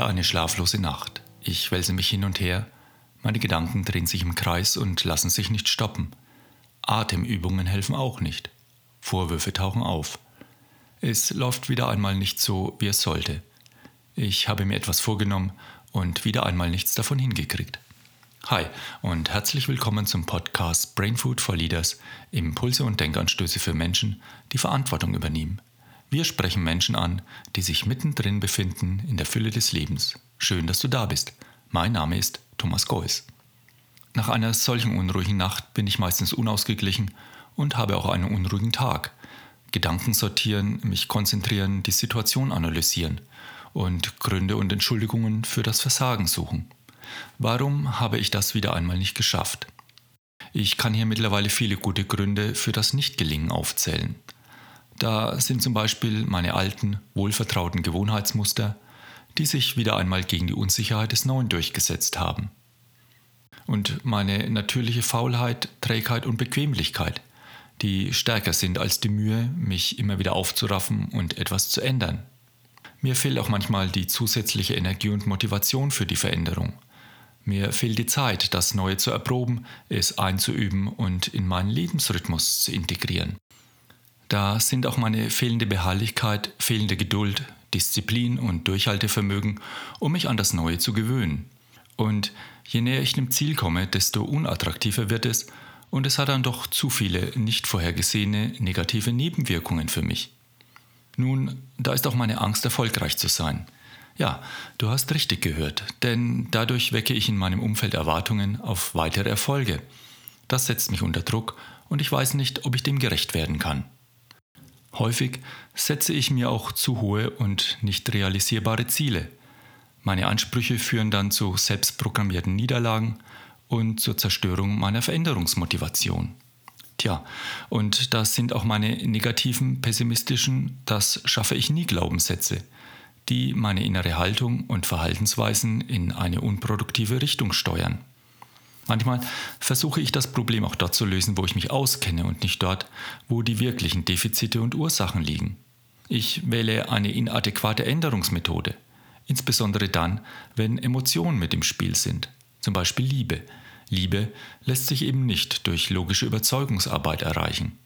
Wieder eine schlaflose Nacht. Ich wälze mich hin und her. Meine Gedanken drehen sich im Kreis und lassen sich nicht stoppen. Atemübungen helfen auch nicht. Vorwürfe tauchen auf. Es läuft wieder einmal nicht so, wie es sollte. Ich habe mir etwas vorgenommen und wieder einmal nichts davon hingekriegt. Hi und herzlich willkommen zum Podcast Brain Food for Leaders, Impulse und Denkanstöße für Menschen, die Verantwortung übernehmen. Wir sprechen Menschen an, die sich mittendrin befinden in der Fülle des Lebens. Schön, dass du da bist. Mein Name ist Thomas Geuss. Nach einer solchen unruhigen Nacht bin ich meistens unausgeglichen und habe auch einen unruhigen Tag. Gedanken sortieren, mich konzentrieren, die Situation analysieren und Gründe und Entschuldigungen für das Versagen suchen. Warum habe ich das wieder einmal nicht geschafft? Ich kann hier mittlerweile viele gute Gründe für das Nichtgelingen aufzählen. Da sind zum Beispiel meine alten, wohlvertrauten Gewohnheitsmuster, die sich wieder einmal gegen die Unsicherheit des Neuen durchgesetzt haben. Und meine natürliche Faulheit, Trägheit und Bequemlichkeit, die stärker sind als die Mühe, mich immer wieder aufzuraffen und etwas zu ändern. Mir fehlt auch manchmal die zusätzliche Energie und Motivation für die Veränderung. Mir fehlt die Zeit, das Neue zu erproben, es einzuüben und in meinen Lebensrhythmus zu integrieren. Da sind auch meine fehlende Beharrlichkeit, fehlende Geduld, Disziplin und Durchhaltevermögen, um mich an das Neue zu gewöhnen. Und je näher ich dem Ziel komme, desto unattraktiver wird es und es hat dann doch zu viele nicht vorhergesehene negative Nebenwirkungen für mich. Nun, da ist auch meine Angst, erfolgreich zu sein. Ja, du hast richtig gehört, denn dadurch wecke ich in meinem Umfeld Erwartungen auf weitere Erfolge. Das setzt mich unter Druck und ich weiß nicht, ob ich dem gerecht werden kann. Häufig setze ich mir auch zu hohe und nicht realisierbare Ziele. Meine Ansprüche führen dann zu selbstprogrammierten Niederlagen und zur Zerstörung meiner Veränderungsmotivation. Tja, und das sind auch meine negativen, pessimistischen, das schaffe ich nie Glaubenssätze, die meine innere Haltung und Verhaltensweisen in eine unproduktive Richtung steuern. Manchmal versuche ich das Problem auch dort zu lösen, wo ich mich auskenne und nicht dort, wo die wirklichen Defizite und Ursachen liegen. Ich wähle eine inadäquate Änderungsmethode, insbesondere dann, wenn Emotionen mit im Spiel sind, zum Beispiel Liebe. Liebe lässt sich eben nicht durch logische Überzeugungsarbeit erreichen.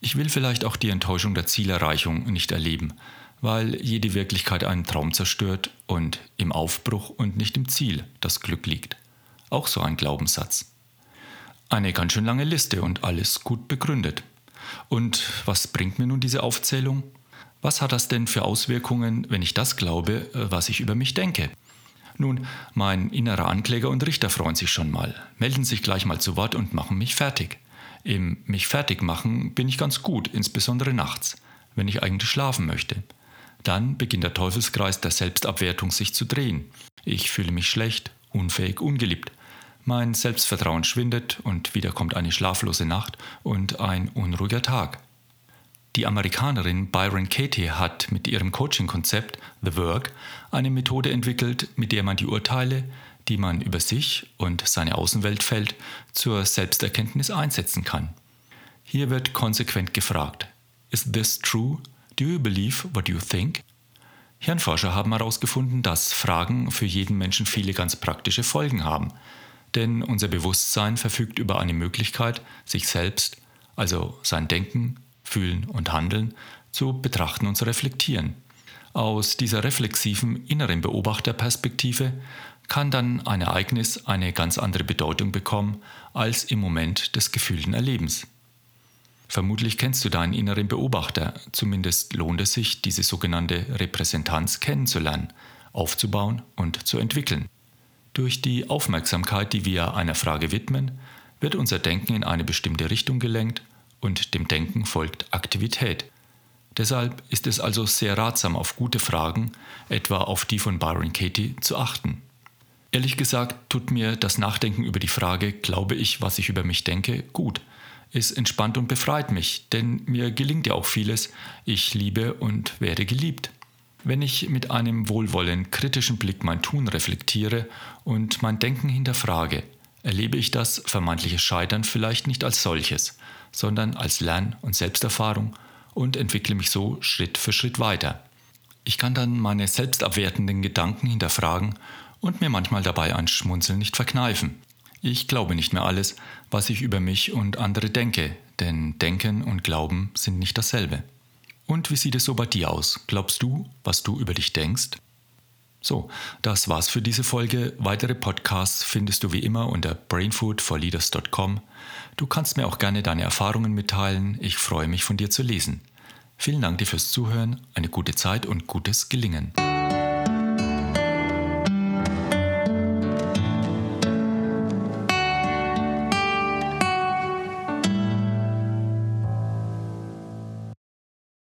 Ich will vielleicht auch die Enttäuschung der Zielerreichung nicht erleben, weil jede Wirklichkeit einen Traum zerstört und im Aufbruch und nicht im Ziel das Glück liegt. Auch so ein Glaubenssatz. Eine ganz schön lange Liste und alles gut begründet. Und was bringt mir nun diese Aufzählung? Was hat das denn für Auswirkungen, wenn ich das glaube, was ich über mich denke? Nun, mein innerer Ankläger und Richter freuen sich schon mal, melden sich gleich mal zu Wort und machen mich fertig. Im mich fertig machen bin ich ganz gut, insbesondere nachts, wenn ich eigentlich schlafen möchte. Dann beginnt der Teufelskreis der Selbstabwertung sich zu drehen. Ich fühle mich schlecht, unfähig, ungeliebt. Mein Selbstvertrauen schwindet und wieder kommt eine schlaflose Nacht und ein unruhiger Tag. Die Amerikanerin Byron Katie hat mit ihrem Coaching-Konzept The Work eine Methode entwickelt, mit der man die Urteile, die man über sich und seine Außenwelt fällt, zur Selbsterkenntnis einsetzen kann. Hier wird konsequent gefragt: Is this true? Do you believe what you think? Hirnforscher haben herausgefunden, dass Fragen für jeden Menschen viele ganz praktische Folgen haben denn unser Bewusstsein verfügt über eine Möglichkeit, sich selbst, also sein Denken, Fühlen und Handeln, zu betrachten und zu reflektieren. Aus dieser reflexiven inneren Beobachterperspektive kann dann ein Ereignis eine ganz andere Bedeutung bekommen als im Moment des gefühlten Erlebens. Vermutlich kennst du deinen inneren Beobachter, zumindest lohnt es sich, diese sogenannte Repräsentanz kennenzulernen, aufzubauen und zu entwickeln. Durch die Aufmerksamkeit, die wir einer Frage widmen, wird unser Denken in eine bestimmte Richtung gelenkt und dem Denken folgt Aktivität. Deshalb ist es also sehr ratsam, auf gute Fragen, etwa auf die von Byron Katie, zu achten. Ehrlich gesagt tut mir das Nachdenken über die Frage, glaube ich, was ich über mich denke, gut. Es entspannt und befreit mich, denn mir gelingt ja auch vieles. Ich liebe und werde geliebt. Wenn ich mit einem wohlwollend kritischen Blick mein Tun reflektiere und mein Denken hinterfrage, erlebe ich das vermeintliche Scheitern vielleicht nicht als solches, sondern als Lern- und Selbsterfahrung und entwickle mich so Schritt für Schritt weiter. Ich kann dann meine selbstabwertenden Gedanken hinterfragen und mir manchmal dabei ein Schmunzeln nicht verkneifen. Ich glaube nicht mehr alles, was ich über mich und andere denke, denn Denken und Glauben sind nicht dasselbe. Und wie sieht es so bei dir aus? Glaubst du, was du über dich denkst? So, das war's für diese Folge. Weitere Podcasts findest du wie immer unter brainfoodforleaders.com. Du kannst mir auch gerne deine Erfahrungen mitteilen. Ich freue mich von dir zu lesen. Vielen Dank dir fürs Zuhören, eine gute Zeit und gutes Gelingen.